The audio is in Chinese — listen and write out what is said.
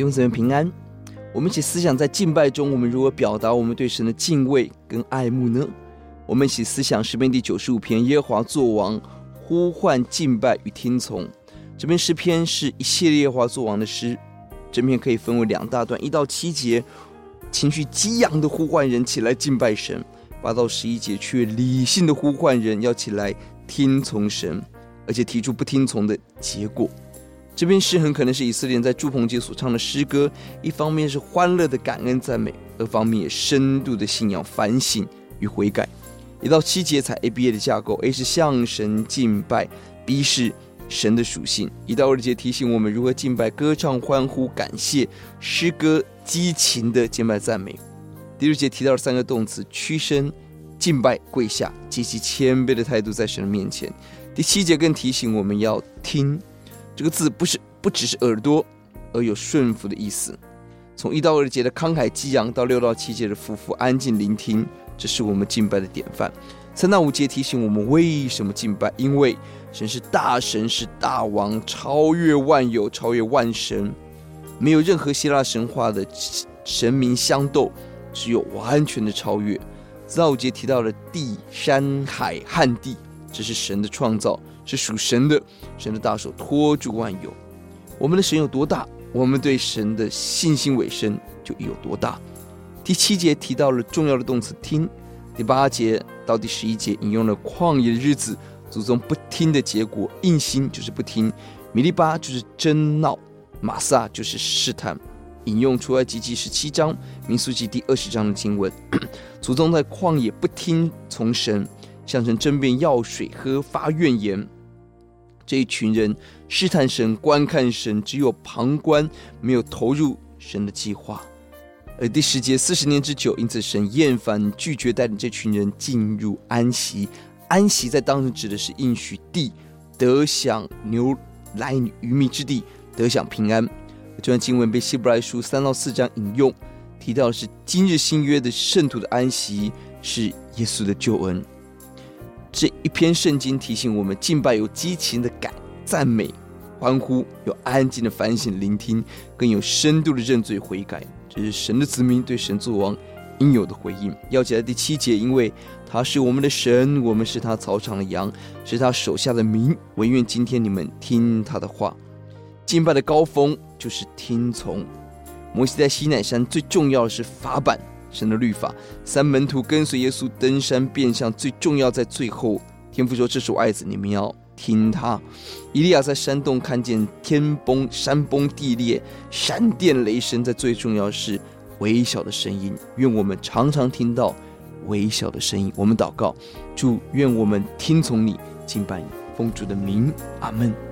弟兄姊妹平安，我们一起思想在敬拜中，我们如何表达我们对神的敬畏跟爱慕呢？我们一起思想诗篇第九十五篇，耶和华作王，呼唤敬拜与听从。这篇诗篇是一系列耶和华作王的诗，整篇可以分为两大段，一到七节，情绪激昂的呼唤人起来敬拜神；八到十一节却理性的呼唤人要起来听从神，而且提出不听从的结果。这篇诗很可能是以色列人在祝棚节所唱的诗歌，一方面是欢乐的感恩赞美，二方面也深度的信仰反省与悔改。一到七节采 A B A 的架构，A 是向神敬拜，B 是神的属性。一到二节提醒我们如何敬拜、歌唱、欢呼、感谢、诗歌、激情的敬拜赞美。第六节提到了三个动词：屈身、敬拜、跪下，极其谦卑的态度在神的面前。第七节更提醒我们要听。这个字不是不只是耳朵，而有顺服的意思。从一到二节的慷慨激昂，到六到七节的夫妇安静聆听，这是我们敬拜的典范。三到五节提醒我们为什么敬拜，因为神是大神，是大王，超越万有，超越万神，没有任何希腊神话的神明相斗，只有完全的超越。四到五节提到了地、山、海、旱地，这是神的创造。是属神的，神的大手托住万有。我们的神有多大，我们对神的信心尾声就有多大。第七节提到了重要的动词听，第八节到第十一节引用了旷野的日子，祖宗不听的结果，硬心就是不听，米利巴就是争闹，玛撒就是试探。引用出埃及记十七章、民数记第二十章的经文，祖宗在旷野不听从神。向神争辩要水喝，发怨言。这一群人试探神，观看神，只有旁观，没有投入神的计划。而第十节四十年之久，因此神厌烦，拒绝带领这群人进入安息。安息在当时指的是应许地，得享牛奶与蜜之地，得享平安。这段经文被希伯来书三到四章引用，提到的是今日新约的圣徒的安息，是耶稣的救恩。这一篇圣经提醒我们，敬拜有激情的感赞美、欢呼，有安静的反省、聆听，更有深度的认罪悔改。这是神的子民对神作王应有的回应。要记得第七节，因为他是我们的神，我们是他草场的羊，是他手下的民。唯愿今天你们听他的话。敬拜的高峰就是听从。摩西在西乃山最重要的是法版。神的律法，三门徒跟随耶稣登山变相，最重要在最后。天父说：“这是我爱子，你们要听他。”以利亚在山洞看见天崩、山崩地裂、闪电雷声，在最重要是微小的声音。愿我们常常听到微小的声音。我们祷告，祝，愿我们听从你，敬拜你，奉主的名，阿门。